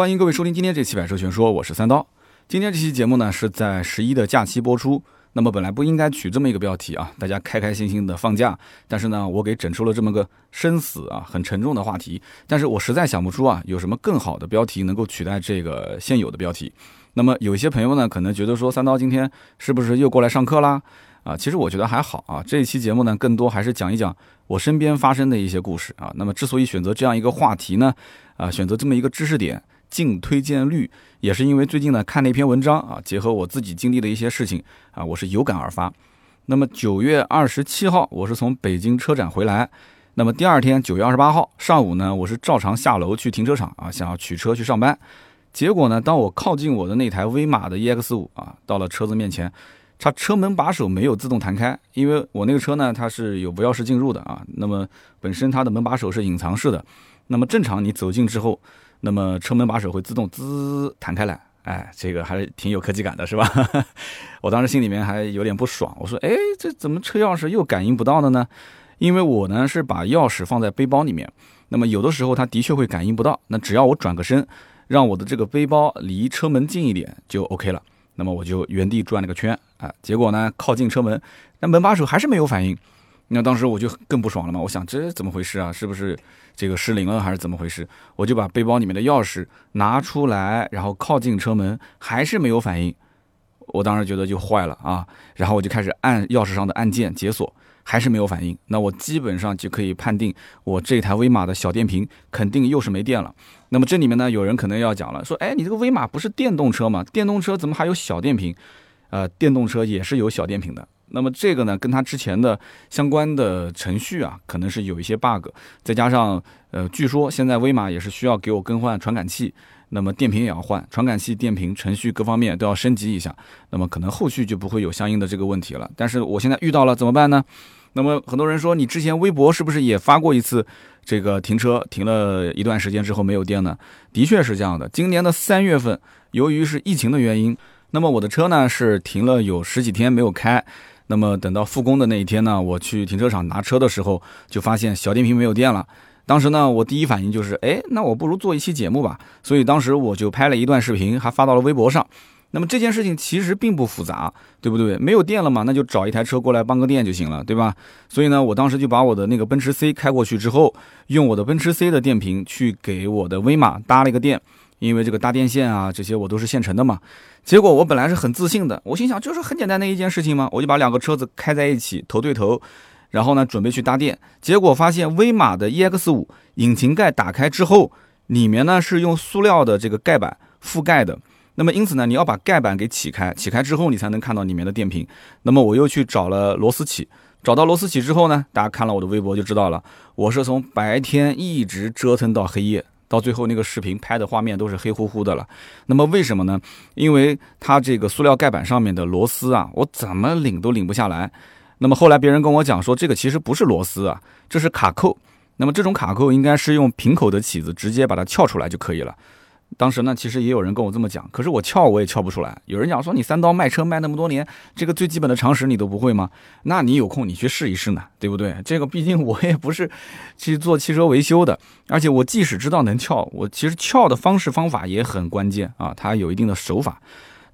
欢迎各位收听今天这期百车全说，我是三刀。今天这期节目呢是在十一的假期播出，那么本来不应该取这么一个标题啊，大家开开心心的放假，但是呢，我给整出了这么个生死啊很沉重的话题，但是我实在想不出啊有什么更好的标题能够取代这个现有的标题。那么有一些朋友呢可能觉得说三刀今天是不是又过来上课啦？啊，其实我觉得还好啊。这一期节目呢，更多还是讲一讲我身边发生的一些故事啊。那么，之所以选择这样一个话题呢，啊，选择这么一个知识点，净推荐率，也是因为最近呢看了一篇文章啊，结合我自己经历的一些事情啊，我是有感而发。那么九月二十七号，我是从北京车展回来，那么第二天九月二十八号上午呢，我是照常下楼去停车场啊，想要取车去上班。结果呢，当我靠近我的那台威马的 EX 五啊，到了车子面前。它车门把手没有自动弹开，因为我那个车呢，它是有无钥匙进入的啊。那么本身它的门把手是隐藏式的，那么正常你走近之后，那么车门把手会自动滋弹开来，哎，这个还是挺有科技感的，是吧？我当时心里面还有点不爽，我说，哎，这怎么车钥匙又感应不到的呢？因为我呢是把钥匙放在背包里面，那么有的时候它的确会感应不到，那只要我转个身，让我的这个背包离车门近一点就 OK 了。那么我就原地转了个圈啊，结果呢靠近车门，那门把手还是没有反应。那当时我就更不爽了嘛，我想这怎么回事啊？是不是这个失灵了还是怎么回事？我就把背包里面的钥匙拿出来，然后靠近车门，还是没有反应。我当时觉得就坏了啊，然后我就开始按钥匙上的按键解锁，还是没有反应。那我基本上就可以判定我这台威马的小电瓶肯定又是没电了。那么这里面呢，有人可能要讲了，说，哎，你这个威马不是电动车吗？电动车怎么还有小电瓶？呃，电动车也是有小电瓶的。那么这个呢，跟它之前的相关的程序啊，可能是有一些 bug，再加上，呃，据说现在威马也是需要给我更换传感器，那么电瓶也要换，传感器、电瓶、程序各方面都要升级一下。那么可能后续就不会有相应的这个问题了。但是我现在遇到了怎么办呢？那么很多人说，你之前微博是不是也发过一次？这个停车停了一段时间之后没有电呢，的确是这样的。今年的三月份，由于是疫情的原因，那么我的车呢是停了有十几天没有开。那么等到复工的那一天呢，我去停车场拿车的时候，就发现小电瓶没有电了。当时呢，我第一反应就是，哎，那我不如做一期节目吧。所以当时我就拍了一段视频，还发到了微博上。那么这件事情其实并不复杂，对不对？没有电了嘛，那就找一台车过来帮个电就行了，对吧？所以呢，我当时就把我的那个奔驰 C 开过去之后，用我的奔驰 C 的电瓶去给我的威马搭了一个电，因为这个搭电线啊这些我都是现成的嘛。结果我本来是很自信的，我心想就是很简单的一件事情嘛，我就把两个车子开在一起头对头，然后呢准备去搭电，结果发现威马的 EX 五引擎盖打开之后，里面呢是用塑料的这个盖板覆盖的。那么因此呢，你要把盖板给起开，起开之后你才能看到里面的电瓶。那么我又去找了螺丝起，找到螺丝起之后呢，大家看了我的微博就知道了，我是从白天一直折腾到黑夜，到最后那个视频拍的画面都是黑乎乎的了。那么为什么呢？因为它这个塑料盖板上面的螺丝啊，我怎么拧都拧不下来。那么后来别人跟我讲说，这个其实不是螺丝啊，这是卡扣。那么这种卡扣应该是用瓶口的起子直接把它撬出来就可以了。当时呢，其实也有人跟我这么讲，可是我撬我也撬不出来。有人讲说你三刀卖车卖那么多年，这个最基本的常识你都不会吗？那你有空你去试一试呢，对不对？这个毕竟我也不是去做汽车维修的，而且我即使知道能撬，我其实撬的方式方法也很关键啊，它有一定的手法。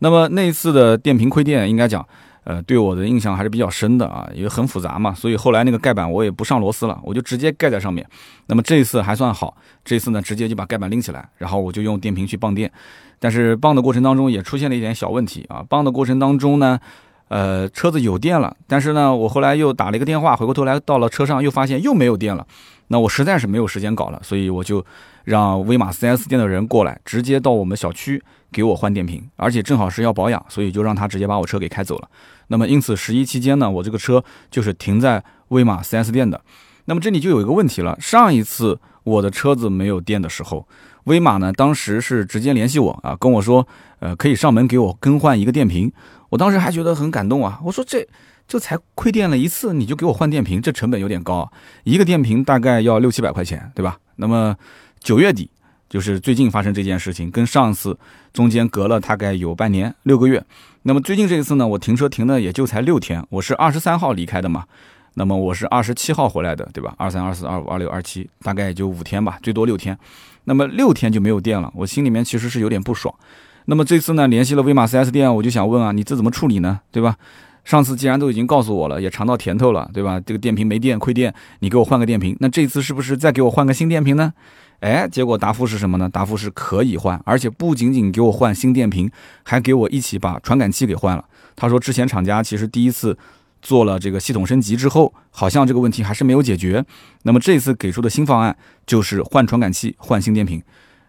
那么那次的电瓶亏电，应该讲。呃，对我的印象还是比较深的啊，因为很复杂嘛，所以后来那个盖板我也不上螺丝了，我就直接盖在上面。那么这一次还算好，这次呢直接就把盖板拎起来，然后我就用电瓶去泵电。但是泵的过程当中也出现了一点小问题啊，泵的过程当中呢，呃，车子有电了，但是呢，我后来又打了一个电话，回过头来到了车上又发现又没有电了。那我实在是没有时间搞了，所以我就让威马 4S 店的人过来，直接到我们小区给我换电瓶，而且正好是要保养，所以就让他直接把我车给开走了。那么因此十一期间呢，我这个车就是停在威马 4S 店的。那么这里就有一个问题了，上一次我的车子没有电的时候，威马呢当时是直接联系我啊，跟我说，呃，可以上门给我更换一个电瓶。我当时还觉得很感动啊，我说这。这才亏电了一次，你就给我换电瓶，这成本有点高，一个电瓶大概要六七百块钱，对吧？那么九月底就是最近发生这件事情，跟上次中间隔了大概有半年六个月。那么最近这一次呢，我停车停的也就才六天，我是二十三号离开的嘛，那么我是二十七号回来的，对吧？二三、二四、二五、二六、二七，大概也就五天吧，最多六天。那么六天就没有电了，我心里面其实是有点不爽。那么这次呢，联系了威马 4S 店，我就想问啊，你这怎么处理呢？对吧？上次既然都已经告诉我了，也尝到甜头了，对吧？这个电瓶没电亏电，你给我换个电瓶。那这次是不是再给我换个新电瓶呢？哎，结果答复是什么呢？答复是可以换，而且不仅仅给我换新电瓶，还给我一起把传感器给换了。他说之前厂家其实第一次做了这个系统升级之后，好像这个问题还是没有解决。那么这次给出的新方案就是换传感器、换新电瓶。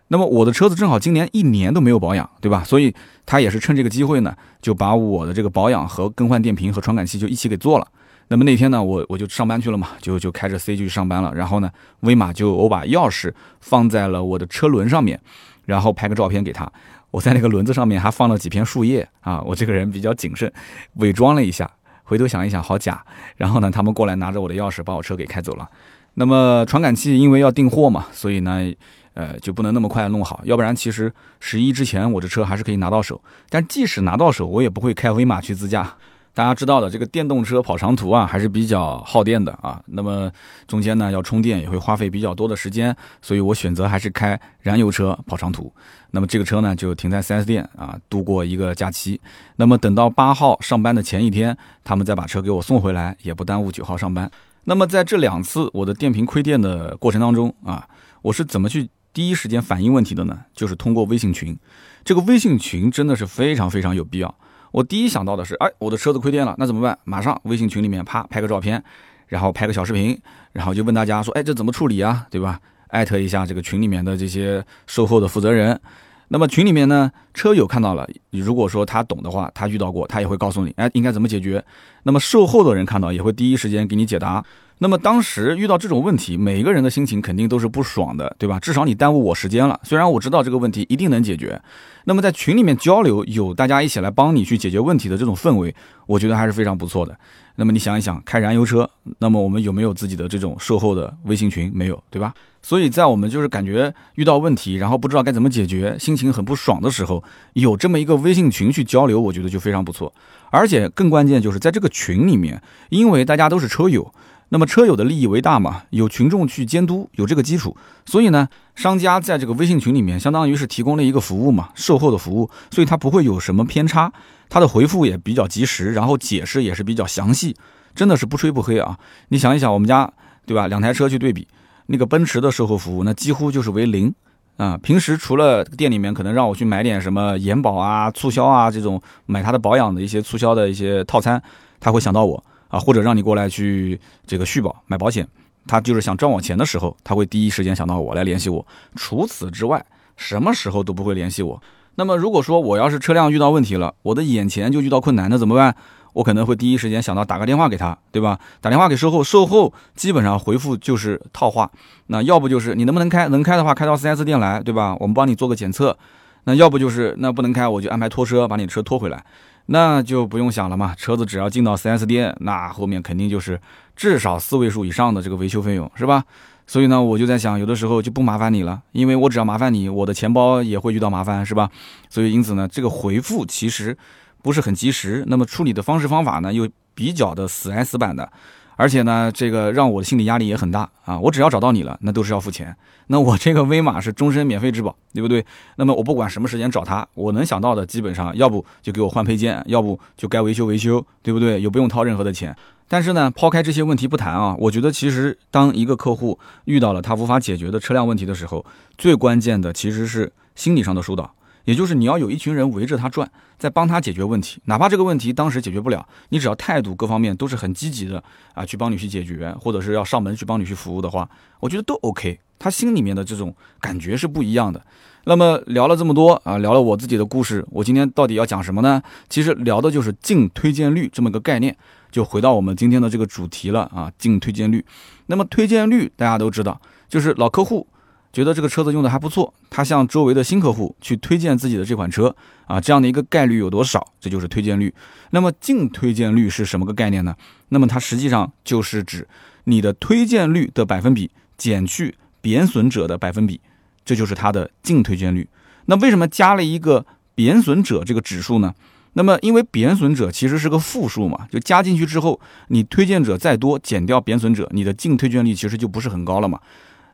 那么我的车子正好今年一年都没有保养，对吧？所以他也是趁这个机会呢，就把我的这个保养和更换电瓶和传感器就一起给做了。那么那天呢，我我就上班去了嘛，就就开着 C 就去上班了。然后呢，威马就我把钥匙放在了我的车轮上面，然后拍个照片给他。我在那个轮子上面还放了几片树叶啊，我这个人比较谨慎，伪装了一下。回头想一想，好假。然后呢，他们过来拿着我的钥匙把我车给开走了。那么传感器因为要订货嘛，所以呢。呃，就不能那么快弄好，要不然其实十一之前我这车还是可以拿到手。但即使拿到手，我也不会开威马去自驾。大家知道的，这个电动车跑长途啊，还是比较耗电的啊。那么中间呢要充电，也会花费比较多的时间，所以我选择还是开燃油车跑长途。那么这个车呢就停在 4S 店啊，度过一个假期。那么等到八号上班的前一天，他们再把车给我送回来，也不耽误九号上班。那么在这两次我的电瓶亏电的过程当中啊，我是怎么去？第一时间反映问题的呢，就是通过微信群。这个微信群真的是非常非常有必要。我第一想到的是，哎，我的车子亏电了，那怎么办？马上微信群里面啪拍个照片，然后拍个小视频，然后就问大家说，哎，这怎么处理啊？对吧？艾特一下这个群里面的这些售后的负责人。那么群里面呢，车友看到了，如果说他懂的话，他遇到过，他也会告诉你，哎，应该怎么解决。那么售后的人看到也会第一时间给你解答。那么当时遇到这种问题，每个人的心情肯定都是不爽的，对吧？至少你耽误我时间了。虽然我知道这个问题一定能解决，那么在群里面交流，有大家一起来帮你去解决问题的这种氛围，我觉得还是非常不错的。那么你想一想，开燃油车，那么我们有没有自己的这种售后的微信群？没有，对吧？所以在我们就是感觉遇到问题，然后不知道该怎么解决，心情很不爽的时候，有这么一个微信群去交流，我觉得就非常不错。而且更关键就是在这个群里面，因为大家都是车友。那么车友的利益为大嘛，有群众去监督，有这个基础，所以呢，商家在这个微信群里面，相当于是提供了一个服务嘛，售后的服务，所以它不会有什么偏差，它的回复也比较及时，然后解释也是比较详细，真的是不吹不黑啊。你想一想，我们家对吧，两台车去对比，那个奔驰的售后服务，那几乎就是为零啊。平时除了店里面可能让我去买点什么延保啊、促销啊这种买它的保养的一些促销的一些套餐，他会想到我。啊，或者让你过来去这个续保买保险，他就是想赚我钱的时候，他会第一时间想到我来联系我。除此之外，什么时候都不会联系我。那么如果说我要是车辆遇到问题了，我的眼前就遇到困难，那怎么办？我可能会第一时间想到打个电话给他，对吧？打电话给售后，售后基本上回复就是套话，那要不就是你能不能开，能开的话开到 4S 店来，对吧？我们帮你做个检测。那要不就是那不能开，我就安排拖车把你车拖回来。那就不用想了嘛，车子只要进到 4S 店，那后面肯定就是至少四位数以上的这个维修费用，是吧？所以呢，我就在想，有的时候就不麻烦你了，因为我只要麻烦你，我的钱包也会遇到麻烦，是吧？所以因此呢，这个回复其实不是很及时，那么处理的方式方法呢，又比较的死挨死板的。而且呢，这个让我的心理压力也很大啊！我只要找到你了，那都是要付钱。那我这个威马是终身免费质保，对不对？那么我不管什么时间找他，我能想到的基本上，要不就给我换配件，要不就该维修维修，对不对？又不用掏任何的钱。但是呢，抛开这些问题不谈啊，我觉得其实当一个客户遇到了他无法解决的车辆问题的时候，最关键的其实是心理上的疏导。也就是你要有一群人围着他转，在帮他解决问题，哪怕这个问题当时解决不了，你只要态度各方面都是很积极的啊，去帮你去解决，或者是要上门去帮你去服务的话，我觉得都 OK。他心里面的这种感觉是不一样的。那么聊了这么多啊，聊了我自己的故事，我今天到底要讲什么呢？其实聊的就是净推荐率这么个概念，就回到我们今天的这个主题了啊，净推荐率。那么推荐率大家都知道，就是老客户。觉得这个车子用的还不错，他向周围的新客户去推荐自己的这款车啊，这样的一个概率有多少？这就是推荐率。那么净推荐率是什么个概念呢？那么它实际上就是指你的推荐率的百分比减去贬损者的百分比，这就是它的净推荐率。那为什么加了一个贬损者这个指数呢？那么因为贬损者其实是个负数嘛，就加进去之后，你推荐者再多减掉贬损者，你的净推荐率其实就不是很高了嘛。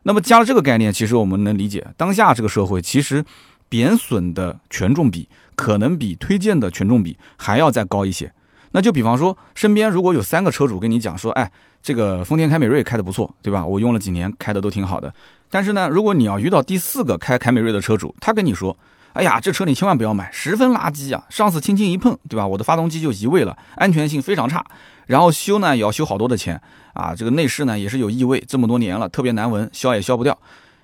那么加了这个概念，其实我们能理解，当下这个社会其实贬损的权重比可能比推荐的权重比还要再高一些。那就比方说，身边如果有三个车主跟你讲说，哎，这个丰田凯美瑞开的不错，对吧？我用了几年，开的都挺好的。但是呢，如果你要遇到第四个开凯美瑞的车主，他跟你说，哎呀，这车你千万不要买，十分垃圾啊！上次轻轻一碰，对吧？我的发动机就移位了，安全性非常差。然后修呢也要修好多的钱啊，这个内饰呢也是有异味，这么多年了，特别难闻，消也消不掉。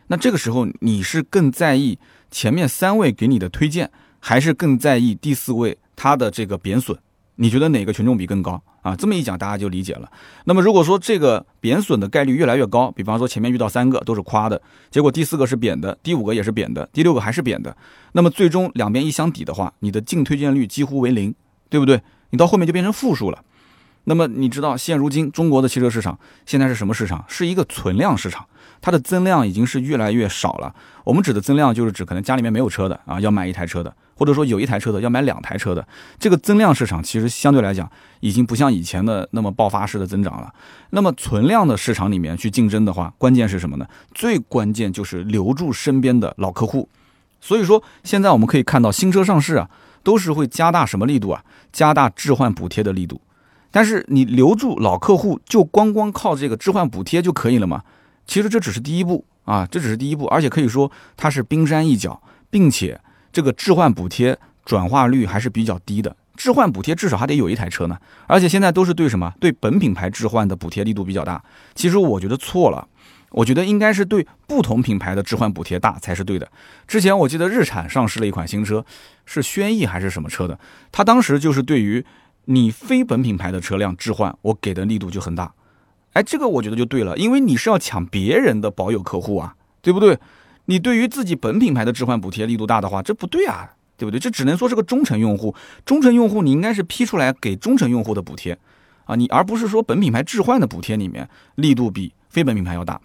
那这个时候你是更在意前面三位给你的推荐，还是更在意第四位他的这个贬损？你觉得哪个权重比更高啊？这么一讲，大家就理解了。那么如果说这个贬损的概率越来越高，比方说前面遇到三个都是夸的，结果第四个是贬的，第五个也是贬的，第六个还是贬的，那么最终两边一相抵的话，你的净推荐率几乎为零，对不对？你到后面就变成负数了。那么你知道现如今中国的汽车市场现在是什么市场？是一个存量市场。它的增量已经是越来越少了。我们指的增量，就是指可能家里面没有车的啊，要买一台车的，或者说有一台车的要买两台车的。这个增量市场其实相对来讲，已经不像以前的那么爆发式的增长了。那么存量的市场里面去竞争的话，关键是什么呢？最关键就是留住身边的老客户。所以说，现在我们可以看到新车上市啊，都是会加大什么力度啊？加大置换补贴的力度。但是你留住老客户，就光光靠这个置换补贴就可以了吗？其实这只是第一步啊，这只是第一步，而且可以说它是冰山一角，并且这个置换补贴转化率还是比较低的。置换补贴至少还得有一台车呢，而且现在都是对什么？对本品牌置换的补贴力度比较大。其实我觉得错了，我觉得应该是对不同品牌的置换补贴大才是对的。之前我记得日产上市了一款新车，是轩逸还是什么车的？它当时就是对于你非本品牌的车辆置换，我给的力度就很大。哎，这个我觉得就对了，因为你是要抢别人的保有客户啊，对不对？你对于自己本品牌的置换补贴力度大的话，这不对啊，对不对？这只能说是个忠诚用户，忠诚用户你应该是批出来给忠诚用户的补贴啊，你而不是说本品牌置换的补贴里面力度比非本品牌要大。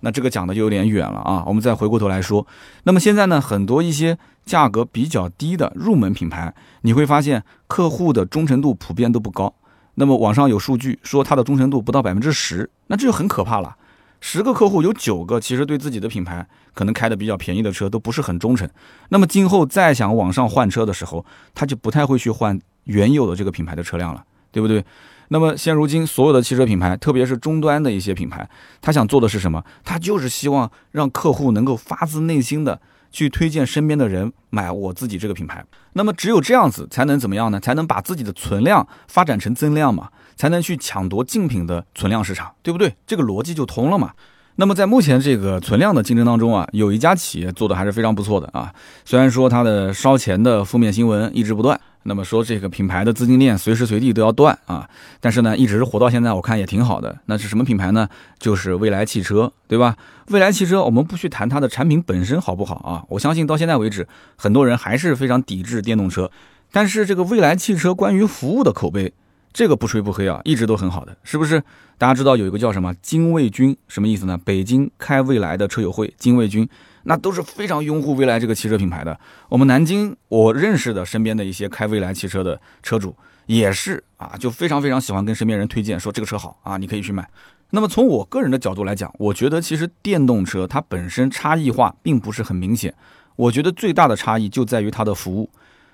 那这个讲的就有点远了啊，我们再回过头来说，那么现在呢，很多一些价格比较低的入门品牌，你会发现客户的忠诚度普遍都不高。那么网上有数据说它的忠诚度不到百分之十，那这就很可怕了。十个客户有九个其实对自己的品牌可能开的比较便宜的车都不是很忠诚。那么今后再想网上换车的时候，他就不太会去换原有的这个品牌的车辆了，对不对？那么现如今所有的汽车品牌，特别是终端的一些品牌，他想做的是什么？他就是希望让客户能够发自内心的。去推荐身边的人买我自己这个品牌，那么只有这样子才能怎么样呢？才能把自己的存量发展成增量嘛，才能去抢夺竞品的存量市场，对不对？这个逻辑就通了嘛。那么在目前这个存量的竞争当中啊，有一家企业做的还是非常不错的啊，虽然说它的烧钱的负面新闻一直不断。那么说这个品牌的资金链随时随地都要断啊，但是呢，一直活到现在，我看也挺好的。那是什么品牌呢？就是蔚来汽车，对吧？蔚来汽车，我们不去谈它的产品本身好不好啊？我相信到现在为止，很多人还是非常抵制电动车。但是这个蔚来汽车关于服务的口碑，这个不吹不黑啊，一直都很好的，是不是？大家知道有一个叫什么金卫军，什么意思呢？北京开蔚来的车友会，金卫军。那都是非常拥护未来这个汽车品牌的。我们南京我认识的身边的一些开未来汽车的车主也是啊，就非常非常喜欢跟身边人推荐说这个车好啊，你可以去买。那么从我个人的角度来讲，我觉得其实电动车它本身差异化并不是很明显。我觉得最大的差异就在于它的服务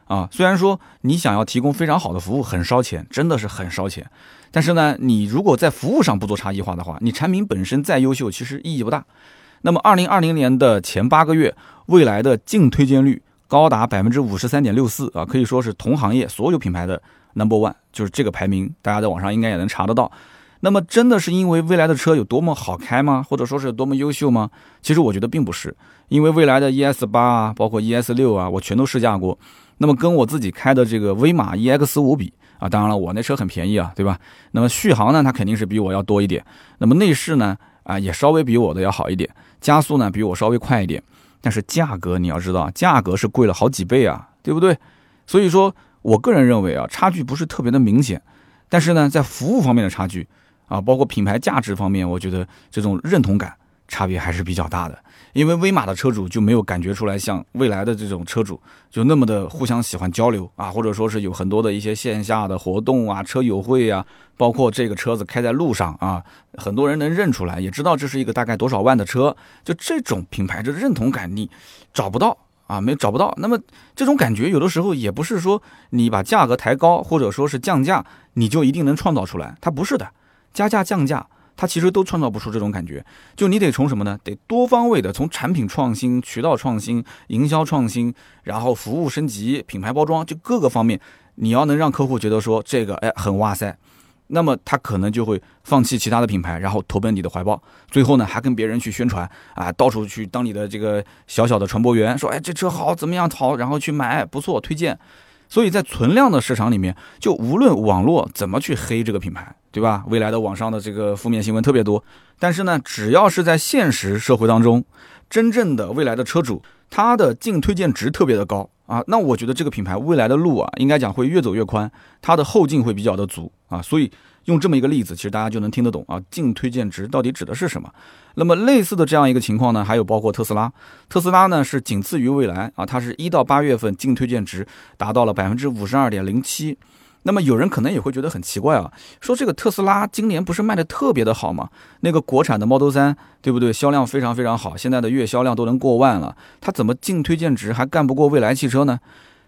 啊。虽然说你想要提供非常好的服务很烧钱，真的是很烧钱。但是呢，你如果在服务上不做差异化的话，你产品本身再优秀，其实意义不大。那么，二零二零年的前八个月，蔚来的净推荐率高达百分之五十三点六四啊，可以说是同行业所有品牌的 number one，就是这个排名，大家在网上应该也能查得到。那么，真的是因为蔚来的车有多么好开吗？或者说是有多么优秀吗？其实我觉得并不是，因为蔚来的 ES 八啊，包括 ES 六啊，我全都试驾过。那么跟我自己开的这个威马 EX 五比啊，当然了，我那车很便宜啊，对吧？那么续航呢，它肯定是比我要多一点。那么内饰呢，啊，也稍微比我的要好一点。加速呢比我稍微快一点，但是价格你要知道，价格是贵了好几倍啊，对不对？所以说我个人认为啊，差距不是特别的明显，但是呢，在服务方面的差距啊，包括品牌价值方面，我觉得这种认同感差别还是比较大的。因为威马的车主就没有感觉出来像未来的这种车主就那么的互相喜欢交流啊，或者说是有很多的一些线下的活动啊、车友会啊，包括这个车子开在路上啊，很多人能认出来，也知道这是一个大概多少万的车，就这种品牌的认同感你找不到啊，没找不到。那么这种感觉有的时候也不是说你把价格抬高或者说是降价，你就一定能创造出来，它不是的，加价降价。它其实都创造不出这种感觉，就你得从什么呢？得多方位的，从产品创新、渠道创新、营销创新，然后服务升级、品牌包装，就各个方面，你要能让客户觉得说这个哎很哇塞，那么他可能就会放弃其他的品牌，然后投奔你的怀抱。最后呢，还跟别人去宣传啊，到处去当你的这个小小的传播员，说哎这车好怎么样好，然后去买不错推荐。所以在存量的市场里面，就无论网络怎么去黑这个品牌，对吧？未来的网上的这个负面新闻特别多。但是呢，只要是在现实社会当中，真正的未来的车主，他的净推荐值特别的高啊，那我觉得这个品牌未来的路啊，应该讲会越走越宽，它的后劲会比较的足啊。所以用这么一个例子，其实大家就能听得懂啊，净推荐值到底指的是什么。那么类似的这样一个情况呢，还有包括特斯拉，特斯拉呢是仅次于蔚来啊，它是一到八月份净推荐值达到了百分之五十二点零七。那么有人可能也会觉得很奇怪啊，说这个特斯拉今年不是卖的特别的好吗？那个国产的 Model 三，对不对？销量非常非常好，现在的月销量都能过万了，它怎么净推荐值还干不过蔚来汽车呢？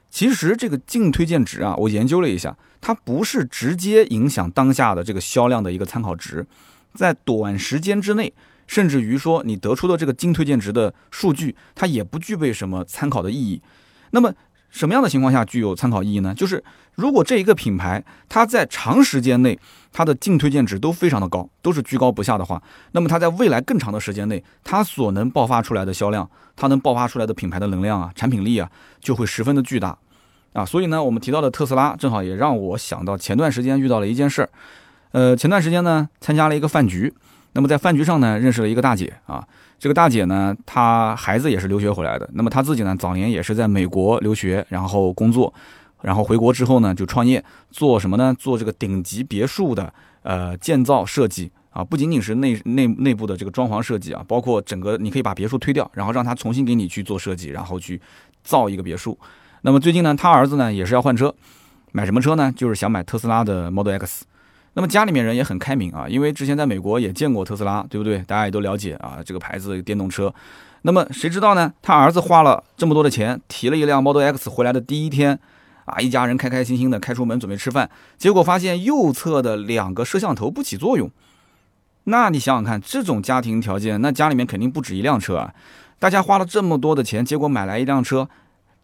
其实这个净推荐值啊，我研究了一下，它不是直接影响当下的这个销量的一个参考值，在短时间之内。甚至于说，你得出的这个净推荐值的数据，它也不具备什么参考的意义。那么，什么样的情况下具有参考意义呢？就是如果这一个品牌它在长时间内它的净推荐值都非常的高，都是居高不下的话，那么它在未来更长的时间内，它所能爆发出来的销量，它能爆发出来的品牌的能量啊、产品力啊，就会十分的巨大啊。所以呢，我们提到的特斯拉，正好也让我想到前段时间遇到了一件事儿。呃，前段时间呢，参加了一个饭局。那么在饭局上呢，认识了一个大姐啊。这个大姐呢，她孩子也是留学回来的。那么她自己呢，早年也是在美国留学，然后工作，然后回国之后呢，就创业，做什么呢？做这个顶级别墅的呃建造设计啊，不仅仅是内内内部的这个装潢设计啊，包括整个你可以把别墅推掉，然后让他重新给你去做设计，然后去造一个别墅。那么最近呢，他儿子呢也是要换车，买什么车呢？就是想买特斯拉的 Model X。那么家里面人也很开明啊，因为之前在美国也见过特斯拉，对不对？大家也都了解啊，这个牌子电动车。那么谁知道呢？他儿子花了这么多的钱，提了一辆 Model X 回来的第一天，啊，一家人开开心心的开出门准备吃饭，结果发现右侧的两个摄像头不起作用。那你想想看，这种家庭条件，那家里面肯定不止一辆车啊。大家花了这么多的钱，结果买来一辆车，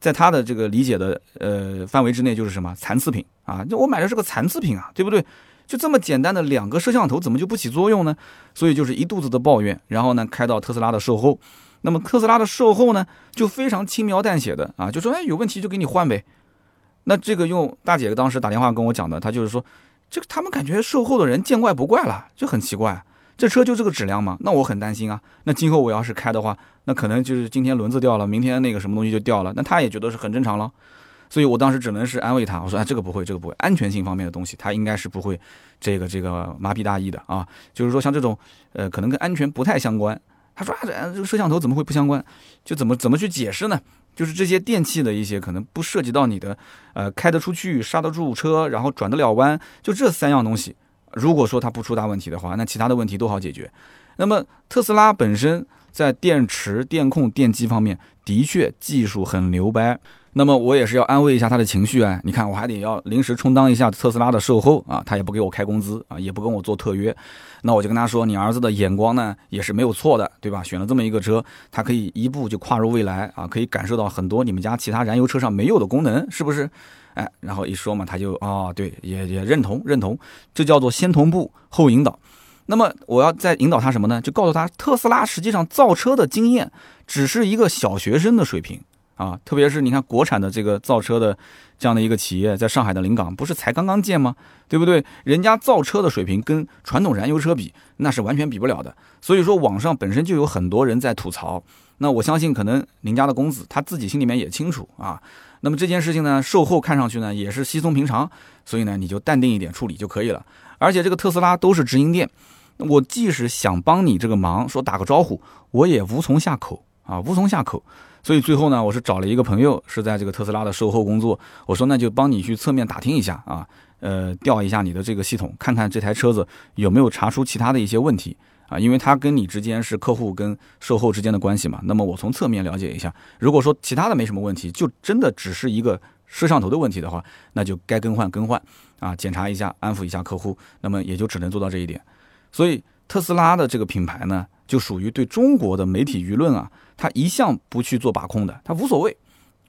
在他的这个理解的呃范围之内，就是什么残次品啊？就我买的是个残次品啊，对不对？就这么简单的两个摄像头怎么就不起作用呢？所以就是一肚子的抱怨，然后呢开到特斯拉的售后，那么特斯拉的售后呢就非常轻描淡写的啊，就说哎有问题就给你换呗。那这个用大姐当时打电话跟我讲的，她就是说这个他们感觉售后的人见怪不怪了，就很奇怪，这车就这个质量吗？那我很担心啊。那今后我要是开的话，那可能就是今天轮子掉了，明天那个什么东西就掉了，那他也觉得是很正常了。所以我当时只能是安慰他，我说：“哎，这个不会，这个不会，安全性方面的东西，他应该是不会，这个这个麻痹大意的啊。就是说像这种，呃，可能跟安全不太相关。”他说：“啊，这这个摄像头怎么会不相关？就怎么怎么去解释呢？就是这些电器的一些可能不涉及到你的，呃，开得出去、刹得住车，然后转得了弯，就这三样东西。如果说它不出大问题的话，那其他的问题都好解决。那么特斯拉本身在电池、电控、电机方面的确技术很牛掰。”那么我也是要安慰一下他的情绪啊！你看，我还得要临时充当一下特斯拉的售后啊，他也不给我开工资啊，也不跟我做特约，那我就跟他说，你儿子的眼光呢也是没有错的，对吧？选了这么一个车，他可以一步就跨入未来啊，可以感受到很多你们家其他燃油车上没有的功能，是不是？哎，然后一说嘛，他就啊，对，也也认同认同，这叫做先同步后引导。那么我要再引导他什么呢？就告诉他，特斯拉实际上造车的经验只是一个小学生的水平。啊，特别是你看国产的这个造车的这样的一个企业，在上海的临港不是才刚刚建吗？对不对？人家造车的水平跟传统燃油车比，那是完全比不了的。所以说，网上本身就有很多人在吐槽。那我相信，可能您家的公子他自己心里面也清楚啊。那么这件事情呢，售后看上去呢也是稀松平常，所以呢你就淡定一点处理就可以了。而且这个特斯拉都是直营店。我即使想帮你这个忙，说打个招呼，我也无从下口啊，无从下口。所以最后呢，我是找了一个朋友，是在这个特斯拉的售后工作。我说那就帮你去侧面打听一下啊，呃，调一下你的这个系统，看看这台车子有没有查出其他的一些问题啊，因为它跟你之间是客户跟售后之间的关系嘛。那么我从侧面了解一下，如果说其他的没什么问题，就真的只是一个摄像头的问题的话，那就该更换更换啊，检查一下，安抚一下客户，那么也就只能做到这一点。所以特斯拉的这个品牌呢，就属于对中国的媒体舆论啊。他一向不去做把控的，他无所谓，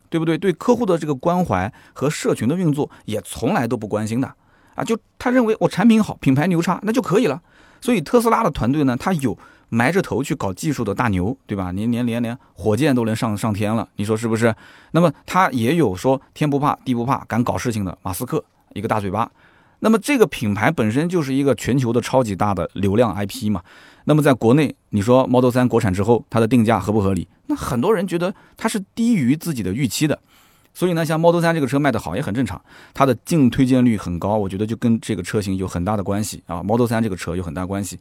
对不对？对客户的这个关怀和社群的运作也从来都不关心的啊！就他认为我产品好，品牌牛叉，那就可以了。所以特斯拉的团队呢，他有埋着头去搞技术的大牛，对吧？连连连连火箭都能上上天了，你说是不是？那么他也有说天不怕地不怕，敢搞事情的马斯克，一个大嘴巴。那么这个品牌本身就是一个全球的超级大的流量 IP 嘛。那么在国内，你说 Model 3国产之后，它的定价合不合理？那很多人觉得它是低于自己的预期的，所以呢，像 Model 3这个车卖得好也很正常，它的净推荐率很高，我觉得就跟这个车型有很大的关系啊，Model 3这个车有很大关系。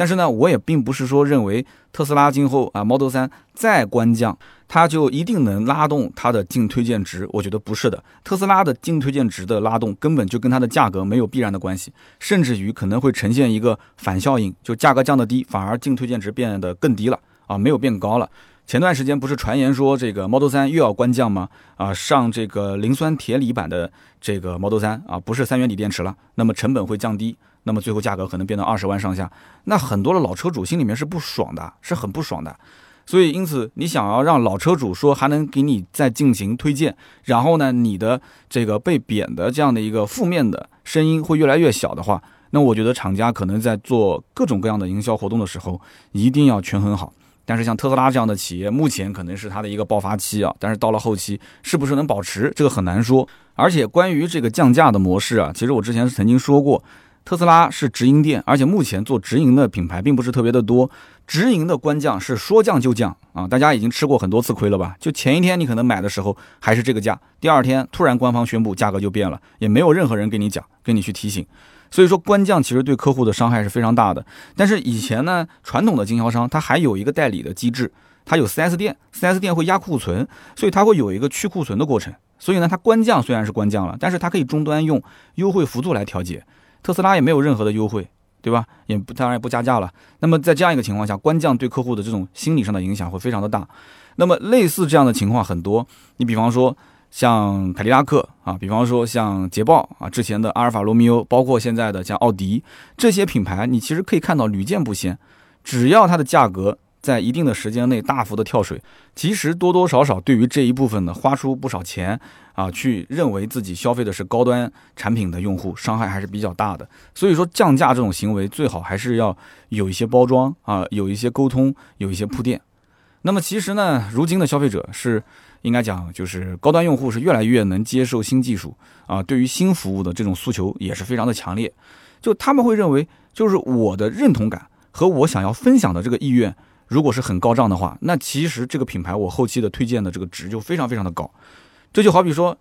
但是呢，我也并不是说认为特斯拉今后啊 Model 三再官降，它就一定能拉动它的净推荐值。我觉得不是的，特斯拉的净推荐值的拉动根本就跟它的价格没有必然的关系，甚至于可能会呈现一个反效应，就价格降得低，反而净推荐值变得更低了啊，没有变高了。前段时间不是传言说这个 Model 3又要官降吗？啊，上这个磷酸铁锂版的这个 Model 3啊，不是三元锂电池了，那么成本会降低。那么最后价格可能变到二十万上下，那很多的老车主心里面是不爽的，是很不爽的。所以因此，你想要让老车主说还能给你再进行推荐，然后呢，你的这个被贬的这样的一个负面的声音会越来越小的话，那我觉得厂家可能在做各种各样的营销活动的时候，一定要权衡好。但是像特斯拉这样的企业，目前可能是它的一个爆发期啊，但是到了后期是不是能保持，这个很难说。而且关于这个降价的模式啊，其实我之前曾经说过。特斯拉是直营店，而且目前做直营的品牌并不是特别的多。直营的官降是说降就降啊，大家已经吃过很多次亏了吧？就前一天你可能买的时候还是这个价，第二天突然官方宣布价格就变了，也没有任何人跟你讲，跟你去提醒。所以说官降其实对客户的伤害是非常大的。但是以前呢，传统的经销商他还有一个代理的机制，他有 4S 店，4S 店会压库存，所以他会有一个去库存的过程。所以呢，它官降虽然是官降了，但是它可以终端用优惠幅度来调节。特斯拉也没有任何的优惠，对吧？也不当然也不加价了。那么在这样一个情况下，官降对客户的这种心理上的影响会非常的大。那么类似这样的情况很多，你比方说像凯迪拉克啊，比方说像捷豹啊，之前的阿尔法罗密欧，包括现在的像奥迪这些品牌，你其实可以看到屡见不鲜，只要它的价格。在一定的时间内大幅的跳水，其实多多少少对于这一部分呢花出不少钱啊，去认为自己消费的是高端产品的用户，伤害还是比较大的。所以说降价这种行为最好还是要有一些包装啊，有一些沟通，有一些铺垫。那么其实呢，如今的消费者是应该讲，就是高端用户是越来越能接受新技术啊，对于新服务的这种诉求也是非常的强烈。就他们会认为，就是我的认同感和我想要分享的这个意愿。如果是很高涨的话，那其实这个品牌我后期的推荐的这个值就非常非常的高。这就好比说，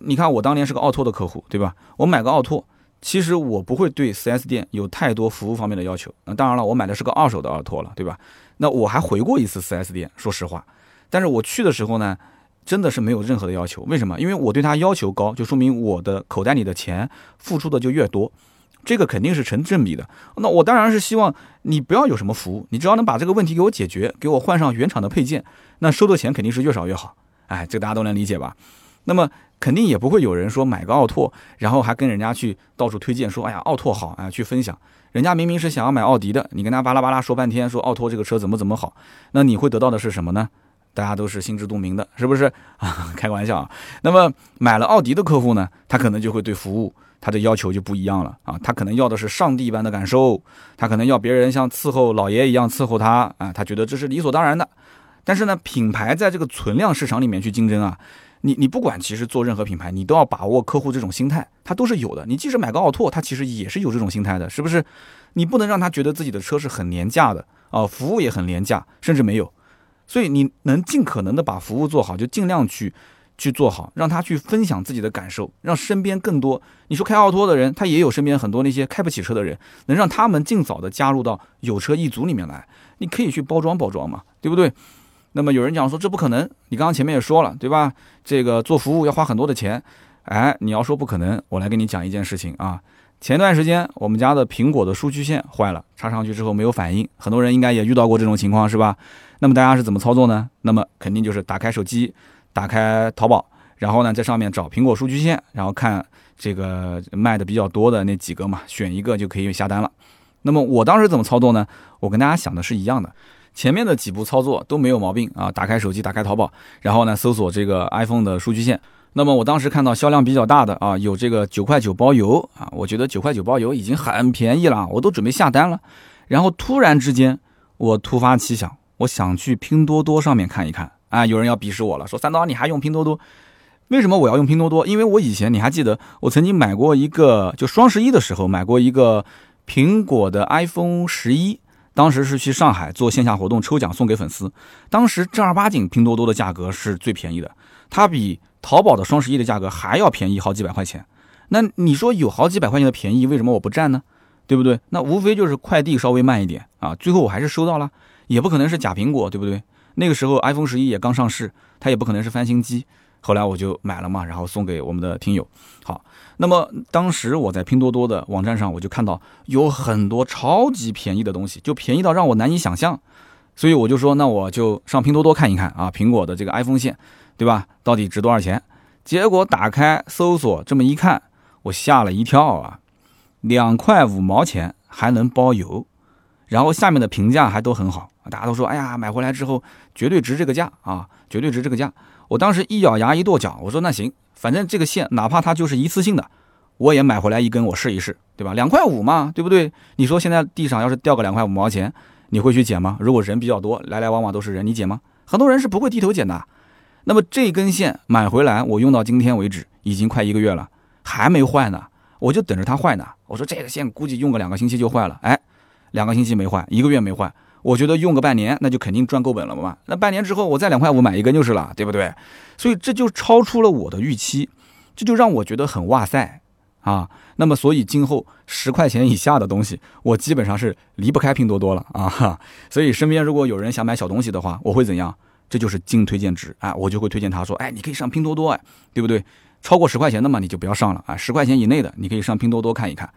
你看我当年是个奥拓的客户，对吧？我买个奥拓，其实我不会对 4S 店有太多服务方面的要求。那当然了，我买的是个二手的奥拓了，对吧？那我还回过一次 4S 店，说实话。但是我去的时候呢，真的是没有任何的要求。为什么？因为我对他要求高，就说明我的口袋里的钱付出的就越多。这个肯定是成正比的。那我当然是希望你不要有什么服务，你只要能把这个问题给我解决，给我换上原厂的配件，那收的钱肯定是越少越好。哎，这个大家都能理解吧？那么肯定也不会有人说买个奥拓，然后还跟人家去到处推荐说，哎呀，奥拓好啊，去分享。人家明明是想要买奥迪的，你跟他巴拉巴拉说半天，说奥拓这个车怎么怎么好，那你会得到的是什么呢？大家都是心知肚明的，是不是啊？开个玩笑啊。那么买了奥迪的客户呢，他可能就会对服务。他的要求就不一样了啊，他可能要的是上帝般的感受，他可能要别人像伺候老爷一样伺候他啊，他觉得这是理所当然的。但是呢，品牌在这个存量市场里面去竞争啊，你你不管其实做任何品牌，你都要把握客户这种心态，他都是有的。你即使买个奥拓，他其实也是有这种心态的，是不是？你不能让他觉得自己的车是很廉价的啊，服务也很廉价，甚至没有。所以你能尽可能的把服务做好，就尽量去。去做好，让他去分享自己的感受，让身边更多你说开奥拓的人，他也有身边很多那些开不起车的人，能让他们尽早的加入到有车一族里面来。你可以去包装包装嘛，对不对？那么有人讲说这不可能，你刚刚前面也说了，对吧？这个做服务要花很多的钱，哎，你要说不可能，我来跟你讲一件事情啊。前段时间我们家的苹果的数据线坏了，插上去之后没有反应，很多人应该也遇到过这种情况，是吧？那么大家是怎么操作呢？那么肯定就是打开手机，打开淘宝，然后呢在上面找苹果数据线，然后看这个卖的比较多的那几个嘛，选一个就可以下单了。那么我当时怎么操作呢？我跟大家想的是一样的，前面的几步操作都没有毛病啊。打开手机，打开淘宝，然后呢搜索这个 iPhone 的数据线。那么我当时看到销量比较大的啊，有这个九块九包邮啊，我觉得九块九包邮已经很便宜了，我都准备下单了。然后突然之间，我突发奇想，我想去拼多多上面看一看啊。有人要鄙视我了，说三刀你还用拼多多？为什么我要用拼多多？因为我以前你还记得，我曾经买过一个，就双十一的时候买过一个苹果的 iPhone 十一，当时是去上海做线下活动抽奖送给粉丝，当时正儿八经拼多多的价格是最便宜的，它比。淘宝的双十一的价格还要便宜好几百块钱，那你说有好几百块钱的便宜，为什么我不占呢？对不对？那无非就是快递稍微慢一点啊，最后我还是收到了，也不可能是假苹果，对不对？那个时候 iPhone 十一也刚上市，它也不可能是翻新机，后来我就买了嘛，然后送给我们的听友。好，那么当时我在拼多多的网站上，我就看到有很多超级便宜的东西，就便宜到让我难以想象，所以我就说，那我就上拼多多看一看啊，苹果的这个 iPhone 线。对吧？到底值多少钱？结果打开搜索，这么一看，我吓了一跳啊！两块五毛钱还能包邮，然后下面的评价还都很好，大家都说：“哎呀，买回来之后绝对值这个价啊，绝对值这个价。”我当时一咬牙一跺脚，我说：“那行，反正这个线哪怕它就是一次性的，我也买回来一根，我试一试，对吧？两块五嘛，对不对？你说现在地上要是掉个两块五毛钱，你会去捡吗？如果人比较多，来来往往都是人，你捡吗？很多人是不会低头捡的。”那么这根线买回来，我用到今天为止已经快一个月了，还没坏呢，我就等着它坏呢。我说这个线估计用个两个星期就坏了，哎，两个星期没换，一个月没换，我觉得用个半年那就肯定赚够本了嘛。那半年之后我再两块五买一根就是了，对不对？所以这就超出了我的预期，这就让我觉得很哇塞啊。那么所以今后十块钱以下的东西，我基本上是离不开拼多多了啊。所以身边如果有人想买小东西的话，我会怎样？这就是净推荐值啊，我就会推荐他说，哎，你可以上拼多多，哎，对不对？超过十块钱的嘛，你就不要上了啊。十块钱以内的，你可以上拼多多看一看。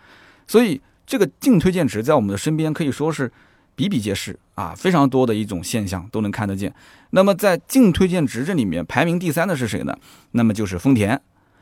所以这个净推荐值在我们的身边可以说是比比皆是啊，非常多的一种现象都能看得见。那么在净推荐值这里面排名第三的是谁呢？那么就是丰田，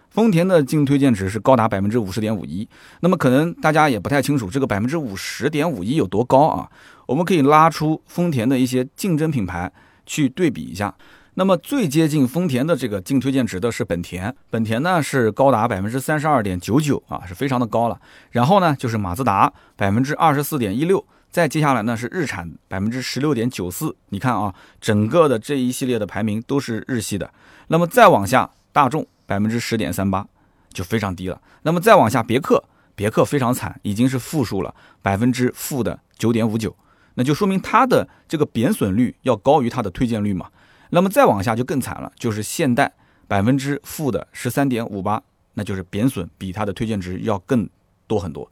丰田的净推荐值是高达百分之五十点五一。那么可能大家也不太清楚这个百分之五十点五一有多高啊？我们可以拉出丰田的一些竞争品牌。去对比一下，那么最接近丰田的这个净推荐值的是本田，本田呢是高达百分之三十二点九九啊，是非常的高了。然后呢就是马自达百分之二十四点一六，再接下来呢是日产百分之十六点九四。你看啊，整个的这一系列的排名都是日系的。那么再往下，大众百分之十点三八就非常低了。那么再往下，别克，别克非常惨，已经是负数了，百分之负的九点五九。那就说明它的这个贬损率要高于它的推荐率嘛。那么再往下就更惨了，就是现代百分之负的十三点五八，那就是贬损比它的推荐值要更多很多。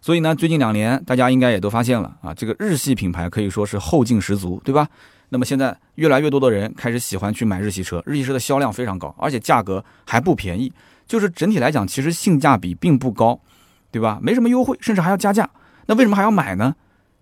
所以呢，最近两年大家应该也都发现了啊，这个日系品牌可以说是后劲十足，对吧？那么现在越来越多的人开始喜欢去买日系车，日系车的销量非常高，而且价格还不便宜，就是整体来讲其实性价比并不高，对吧？没什么优惠，甚至还要加价。那为什么还要买呢？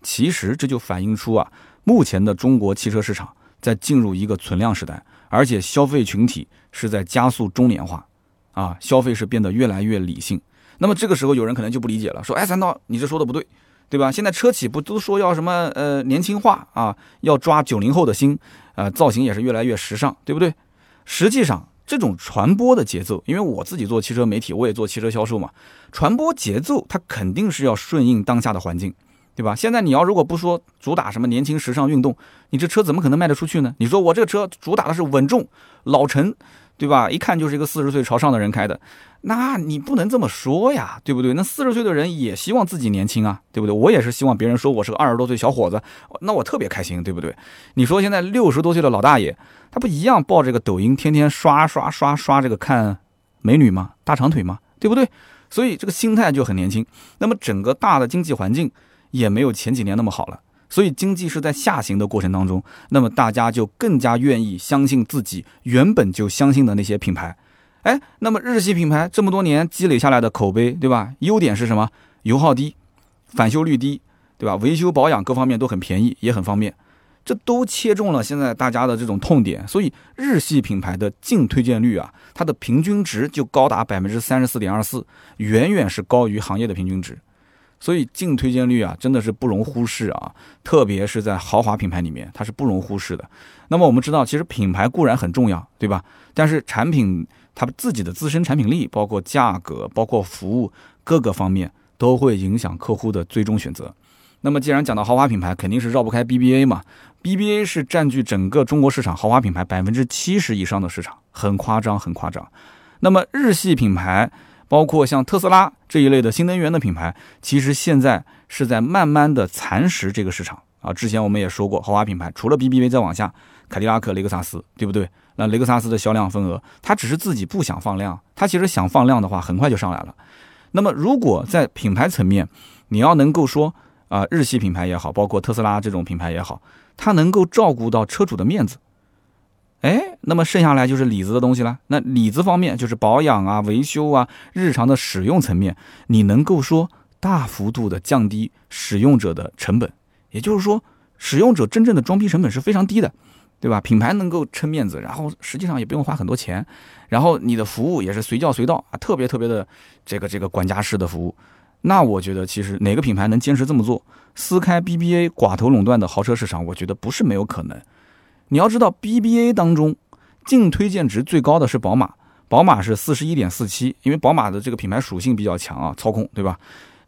其实这就反映出啊，目前的中国汽车市场在进入一个存量时代，而且消费群体是在加速中年化，啊，消费是变得越来越理性。那么这个时候有人可能就不理解了，说，哎，三刀，你这说的不对，对吧？现在车企不都说要什么呃年轻化啊，要抓九零后的心，呃，造型也是越来越时尚，对不对？实际上这种传播的节奏，因为我自己做汽车媒体，我也做汽车销售嘛，传播节奏它肯定是要顺应当下的环境。对吧？现在你要如果不说主打什么年轻时尚运动，你这车怎么可能卖得出去呢？你说我这个车主打的是稳重、老成，对吧？一看就是一个四十岁朝上的人开的，那你不能这么说呀，对不对？那四十岁的人也希望自己年轻啊，对不对？我也是希望别人说我是个二十多岁小伙子，那我特别开心，对不对？你说现在六十多岁的老大爷，他不一样抱这个抖音，天天刷刷刷刷这个看美女吗？大长腿吗？对不对？所以这个心态就很年轻。那么整个大的经济环境也没有前几年那么好了。所以经济是在下行的过程当中，那么大家就更加愿意相信自己原本就相信的那些品牌，哎，那么日系品牌这么多年积累下来的口碑，对吧？优点是什么？油耗低，返修率低，对吧？维修保养各方面都很便宜，也很方便，这都切中了现在大家的这种痛点。所以日系品牌的净推荐率啊，它的平均值就高达百分之三十四点二四，远远是高于行业的平均值。所以净推荐率啊，真的是不容忽视啊，特别是在豪华品牌里面，它是不容忽视的。那么我们知道，其实品牌固然很重要，对吧？但是产品它自己的自身产品力，包括价格、包括服务各个方面，都会影响客户的最终选择。那么既然讲到豪华品牌，肯定是绕不开 BBA 嘛。BBA 是占据整个中国市场豪华品牌百分之七十以上的市场，很夸张，很夸张。那么日系品牌。包括像特斯拉这一类的新能源的品牌，其实现在是在慢慢的蚕食这个市场啊。之前我们也说过，豪华品牌除了 BBA 再往下，凯迪拉克、雷克萨斯，对不对？那雷克萨斯的销量份额，它只是自己不想放量，它其实想放量的话，很快就上来了。那么如果在品牌层面，你要能够说啊，日系品牌也好，包括特斯拉这种品牌也好，它能够照顾到车主的面子。哎，那么剩下来就是里子的东西了。那里子方面就是保养啊、维修啊、日常的使用层面，你能够说大幅度的降低使用者的成本，也就是说，使用者真正的装逼成本是非常低的，对吧？品牌能够撑面子，然后实际上也不用花很多钱，然后你的服务也是随叫随到啊，特别特别的这个这个管家式的服务。那我觉得其实哪个品牌能坚持这么做，撕开 BBA 寡头垄断的豪车市场，我觉得不是没有可能。你要知道，BBA 当中净推荐值最高的是宝马，宝马是四十一点四七，因为宝马的这个品牌属性比较强啊，操控，对吧？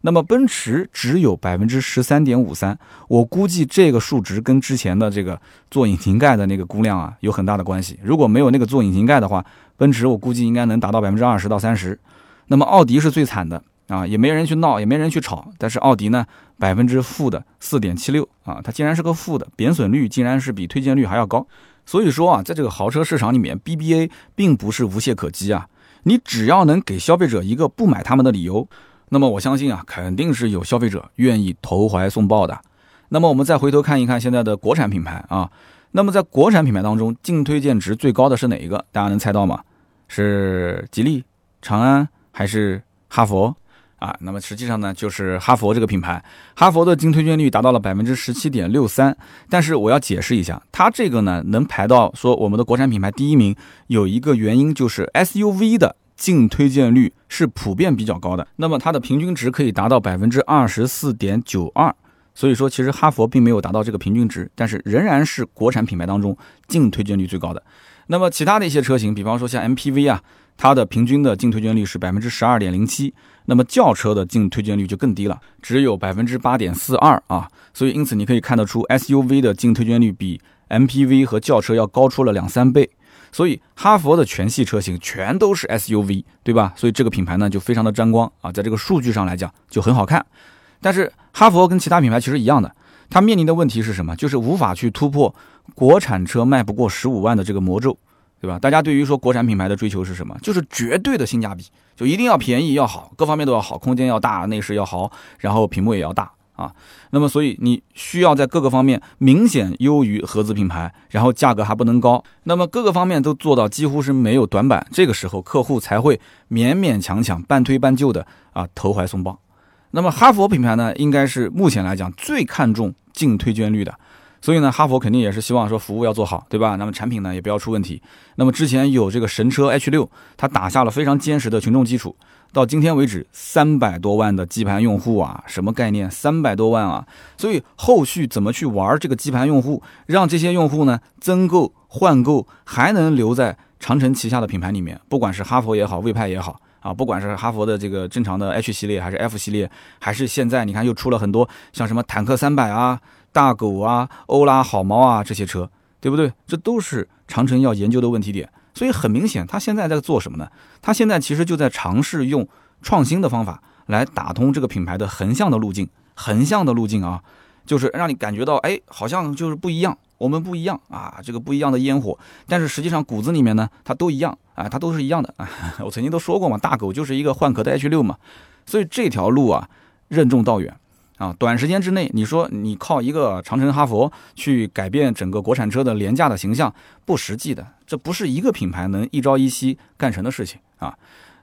那么奔驰只有百分之十三点五三，我估计这个数值跟之前的这个做引擎盖的那个估量啊有很大的关系。如果没有那个做引擎盖的话，奔驰我估计应该能达到百分之二十到三十。那么奥迪是最惨的。啊，也没人去闹，也没人去炒，但是奥迪呢，百分之负的四点七六啊，它竟然是个负的，贬损率竟然是比推荐率还要高。所以说啊，在这个豪车市场里面，BBA 并不是无懈可击啊。你只要能给消费者一个不买他们的理由，那么我相信啊，肯定是有消费者愿意投怀送抱的。那么我们再回头看一看现在的国产品牌啊，那么在国产品牌当中，净推荐值最高的是哪一个？大家能猜到吗？是吉利、长安还是哈佛？啊，那么实际上呢，就是哈佛这个品牌，哈佛的净推荐率达到了百分之十七点六三。但是我要解释一下，它这个呢能排到说我们的国产品牌第一名，有一个原因就是 SUV 的净推荐率是普遍比较高的，那么它的平均值可以达到百分之二十四点九二。所以说，其实哈佛并没有达到这个平均值，但是仍然是国产品牌当中净推荐率最高的。那么其他的一些车型，比方说像 MPV 啊。它的平均的净推荐率是百分之十二点零七，那么轿车的净推荐率就更低了，只有百分之八点四二啊。所以因此你可以看得出，SUV 的净推荐率比 MPV 和轿车要高出了两三倍。所以哈佛的全系车型全都是 SUV，对吧？所以这个品牌呢就非常的沾光啊，在这个数据上来讲就很好看。但是哈佛跟其他品牌其实一样的，它面临的问题是什么？就是无法去突破国产车卖不过十五万的这个魔咒。对吧？大家对于说国产品牌的追求是什么？就是绝对的性价比，就一定要便宜要好，各方面都要好，空间要大，内饰要好，然后屏幕也要大啊。那么，所以你需要在各个方面明显优于合资品牌，然后价格还不能高，那么各个方面都做到几乎是没有短板，这个时候客户才会勉勉强强半推半就的啊投怀送抱。那么哈佛品牌呢，应该是目前来讲最看重净推荐率的。所以呢，哈佛肯定也是希望说服务要做好，对吧？那么产品呢也不要出问题。那么之前有这个神车 H 六，它打下了非常坚实的群众基础。到今天为止，三百多万的基盘用户啊，什么概念？三百多万啊！所以后续怎么去玩这个基盘用户，让这些用户呢增购换购，还能留在长城旗下的品牌里面？不管是哈佛也好，魏派也好啊，不管是哈佛的这个正常的 H 系列，还是 F 系列，还是现在你看又出了很多像什么坦克三百啊。大狗啊，欧拉好猫啊，这些车，对不对？这都是长城要研究的问题点。所以很明显，他现在在做什么呢？他现在其实就在尝试用创新的方法来打通这个品牌的横向的路径，横向的路径啊，就是让你感觉到，哎，好像就是不一样，我们不一样啊，这个不一样的烟火，但是实际上骨子里面呢，它都一样啊，它都是一样的啊。我曾经都说过嘛，大狗就是一个换壳的 H 六嘛，所以这条路啊，任重道远。啊，短时间之内，你说你靠一个长城、哈佛去改变整个国产车的廉价的形象，不实际的，这不是一个品牌能一朝一夕干成的事情啊。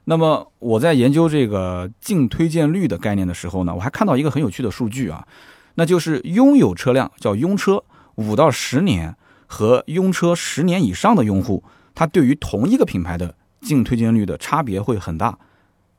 那么我在研究这个净推荐率的概念的时候呢，我还看到一个很有趣的数据啊，那就是拥有车辆叫拥车五到十年和拥车十年以上的用户，他对于同一个品牌的净推荐率的差别会很大。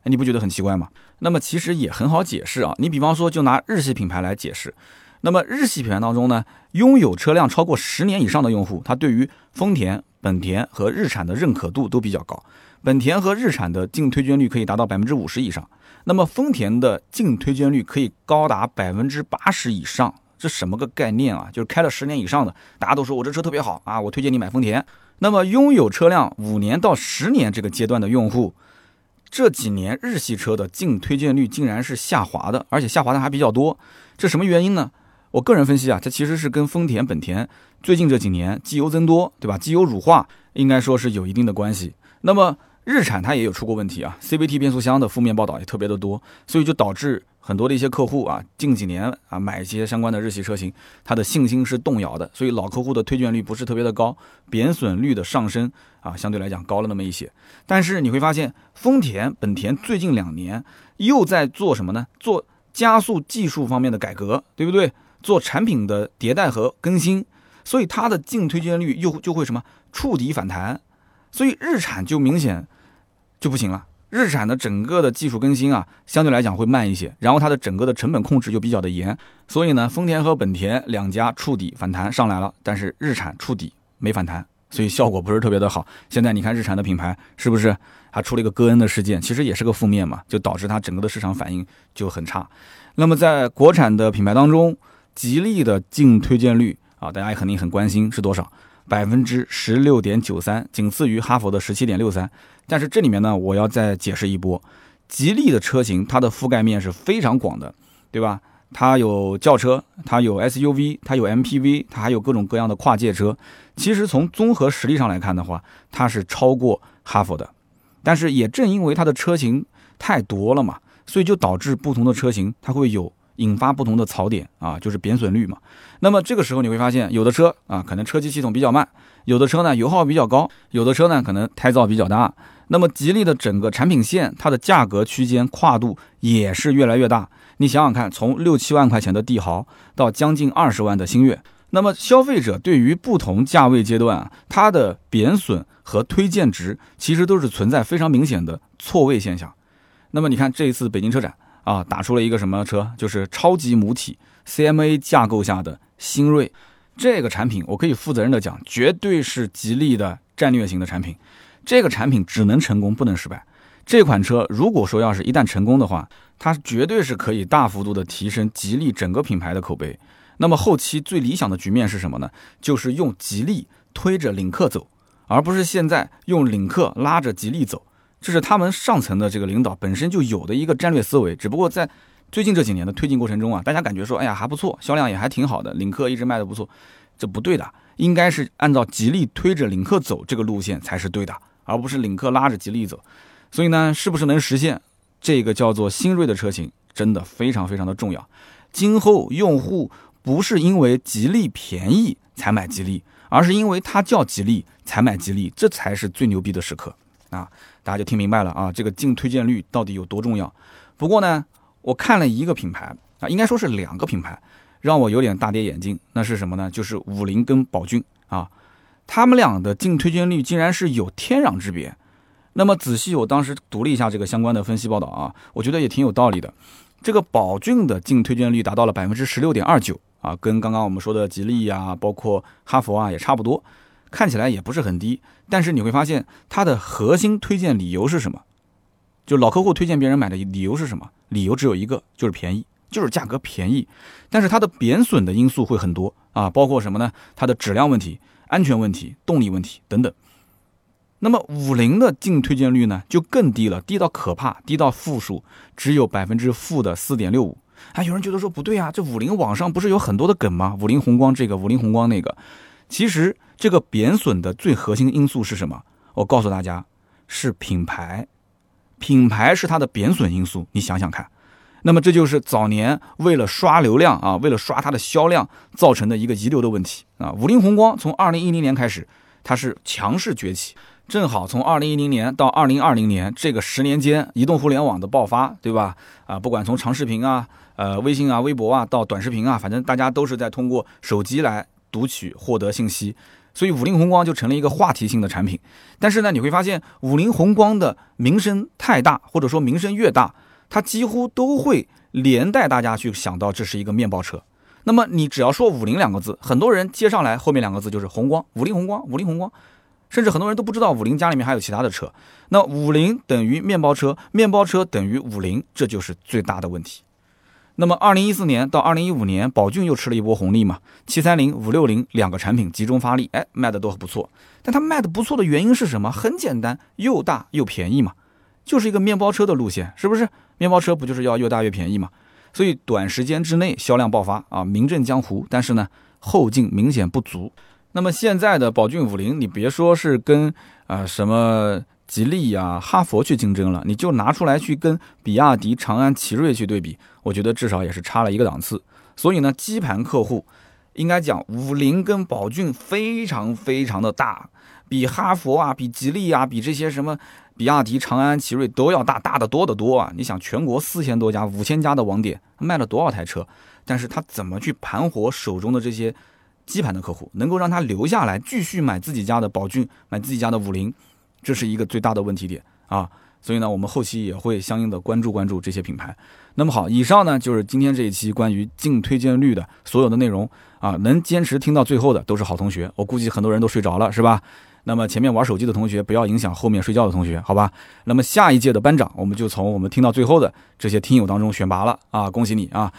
你不觉得很奇怪吗？那么其实也很好解释啊。你比方说，就拿日系品牌来解释。那么日系品牌当中呢，拥有车辆超过十年以上的用户，他对于丰田、本田和日产的认可度都比较高。本田和日产的净推荐率可以达到百分之五十以上。那么丰田的净推荐率可以高达百分之八十以上。这什么个概念啊？就是开了十年以上的，大家都说我这车特别好啊，我推荐你买丰田。那么拥有车辆五年到十年这个阶段的用户。这几年日系车的净推荐率竟然是下滑的，而且下滑的还比较多，这什么原因呢？我个人分析啊，这其实是跟丰田、本田最近这几年机油增多，对吧？机油乳化应该说是有一定的关系。那么日产它也有出过问题啊，CVT 变速箱的负面报道也特别的多，所以就导致。很多的一些客户啊，近几年啊买一些相关的日系车型，他的信心是动摇的，所以老客户的推荐率不是特别的高，贬损率的上升啊相对来讲高了那么一些。但是你会发现，丰田、本田最近两年又在做什么呢？做加速技术方面的改革，对不对？做产品的迭代和更新，所以它的净推荐率又就会什么触底反弹，所以日产就明显就不行了。日产的整个的技术更新啊，相对来讲会慢一些，然后它的整个的成本控制又比较的严，所以呢，丰田和本田两家触底反弹上来了，但是日产触底没反弹，所以效果不是特别的好。现在你看日产的品牌是不是还出了一个戈恩的事件，其实也是个负面嘛，就导致它整个的市场反应就很差。那么在国产的品牌当中，吉利的净推荐率啊，大家也肯定很关心是多少？百分之十六点九三，仅次于哈佛的十七点六三。但是这里面呢，我要再解释一波，吉利的车型它的覆盖面是非常广的，对吧？它有轿车，它有 SUV，它有 MPV，它还有各种各样的跨界车。其实从综合实力上来看的话，它是超过哈佛的。但是也正因为它的车型太多了嘛，所以就导致不同的车型它会有引发不同的槽点啊，就是贬损率嘛。那么这个时候你会发现，有的车啊可能车机系统比较慢，有的车呢油耗比较高，有的车呢可能胎噪比较大。那么吉利的整个产品线，它的价格区间跨度也是越来越大。你想想看，从六七万块钱的帝豪到将近二十万的星越，那么消费者对于不同价位阶段，它的贬损和推荐值其实都是存在非常明显的错位现象。那么你看这一次北京车展啊，打出了一个什么车？就是超级母体 CMA 架构下的新锐这个产品，我可以负责任的讲，绝对是吉利的战略型的产品。这个产品只能成功，不能失败。这款车如果说要是一旦成功的话，它绝对是可以大幅度的提升吉利整个品牌的口碑。那么后期最理想的局面是什么呢？就是用吉利推着领克走，而不是现在用领克拉着吉利走。这是他们上层的这个领导本身就有的一个战略思维。只不过在最近这几年的推进过程中啊，大家感觉说，哎呀还不错，销量也还挺好的，领克一直卖的不错，这不对的，应该是按照吉利推着领克走这个路线才是对的。而不是领克拉着吉利走，所以呢，是不是能实现这个叫做新锐的车型，真的非常非常的重要。今后用户不是因为吉利便宜才买吉利，而是因为它叫吉利才买吉利，这才是最牛逼的时刻啊！大家就听明白了啊，这个净推荐率到底有多重要。不过呢，我看了一个品牌啊，应该说是两个品牌，让我有点大跌眼镜。那是什么呢？就是五菱跟宝骏啊。他们俩的净推荐率竟然是有天壤之别。那么仔细，我当时读了一下这个相关的分析报道啊，我觉得也挺有道理的。这个宝骏的净推荐率达到了百分之十六点二九啊，跟刚刚我们说的吉利呀，包括哈佛啊也差不多，看起来也不是很低。但是你会发现，它的核心推荐理由是什么？就老客户推荐别人买的理由是什么？理由只有一个，就是便宜，就是价格便宜。但是它的贬损的因素会很多啊，包括什么呢？它的质量问题。安全问题、动力问题等等，那么五菱的净推荐率呢，就更低了，低到可怕，低到负数，只有百分之负的四点六五。啊，有人觉得说不对啊，这五菱网上不是有很多的梗吗？五菱宏光这个，五菱宏光那个，其实这个贬损的最核心因素是什么？我告诉大家，是品牌，品牌是它的贬损因素。你想想看，那么这就是早年为了刷流量啊，为了刷它的销量造成的一个遗留的问题啊。五菱宏光从二零一零年开始，它是强势崛起。正好从二零一零年到二零二零年这个十年间，移动互联网的爆发，对吧？啊，不管从长视频啊、呃微信啊、微博啊，到短视频啊，反正大家都是在通过手机来读取、获得信息，所以五菱宏光就成了一个话题性的产品。但是呢，你会发现五菱宏光的名声太大，或者说名声越大，它几乎都会连带大家去想到这是一个面包车。那么你只要说五菱两个字，很多人接上来后面两个字就是宏光，五菱宏光，五菱宏光。甚至很多人都不知道五菱家里面还有其他的车，那五菱等于面包车，面包车等于五菱，这就是最大的问题。那么二零一四年到二零一五年，宝骏又吃了一波红利嘛，七三零、五六零两个产品集中发力，哎，卖的都很不错。但它卖的不错的原因是什么？很简单，又大又便宜嘛，就是一个面包车的路线，是不是？面包车不就是要又大又便宜嘛？所以短时间之内销量爆发啊，名震江湖。但是呢，后劲明显不足。那么现在的宝骏五零，你别说是跟啊什么吉利呀、哈佛去竞争了，你就拿出来去跟比亚迪、长安、奇瑞去对比，我觉得至少也是差了一个档次。所以呢，基盘客户应该讲五菱跟宝骏非常非常的大，比哈佛啊、比吉利啊、比这些什么比亚迪、长安、奇瑞都要大，大的多得多啊！你想，全国四千多家、五千家的网点卖了多少台车？但是他怎么去盘活手中的这些？基盘的客户能够让他留下来继续买自己家的宝骏，买自己家的五菱，这是一个最大的问题点啊。所以呢，我们后期也会相应的关注关注这些品牌。那么好，以上呢就是今天这一期关于净推荐率的所有的内容啊。能坚持听到最后的都是好同学，我估计很多人都睡着了，是吧？那么前面玩手机的同学不要影响后面睡觉的同学，好吧？那么下一届的班长，我们就从我们听到最后的这些听友当中选拔了啊！恭喜你啊！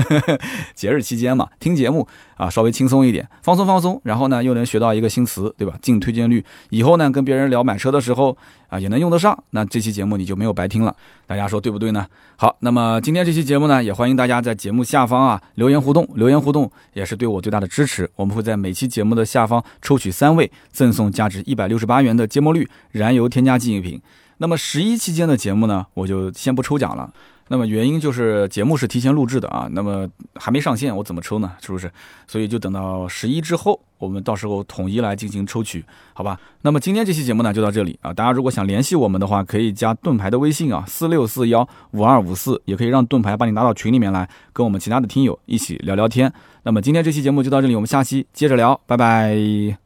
节日期间嘛，听节目啊，稍微轻松一点，放松放松，然后呢又能学到一个新词，对吧？净推荐率，以后呢跟别人聊买车的时候啊也能用得上，那这期节目你就没有白听了。大家说对不对呢？好，那么今天这期节目呢，也欢迎大家在节目下方啊留言互动，留言互动也是对我最大的支持。我们会在每期节目的下方抽取三位赠送价值一百六十八元的芥末绿燃油添加剂一瓶。那么十一期间的节目呢，我就先不抽奖了。那么原因就是节目是提前录制的啊，那么还没上线，我怎么抽呢？是不是？所以就等到十一之后，我们到时候统一来进行抽取，好吧？那么今天这期节目呢就到这里啊，大家如果想联系我们的话，可以加盾牌的微信啊，四六四幺五二五四，也可以让盾牌把你拉到群里面来，跟我们其他的听友一起聊聊天。那么今天这期节目就到这里，我们下期接着聊，拜拜。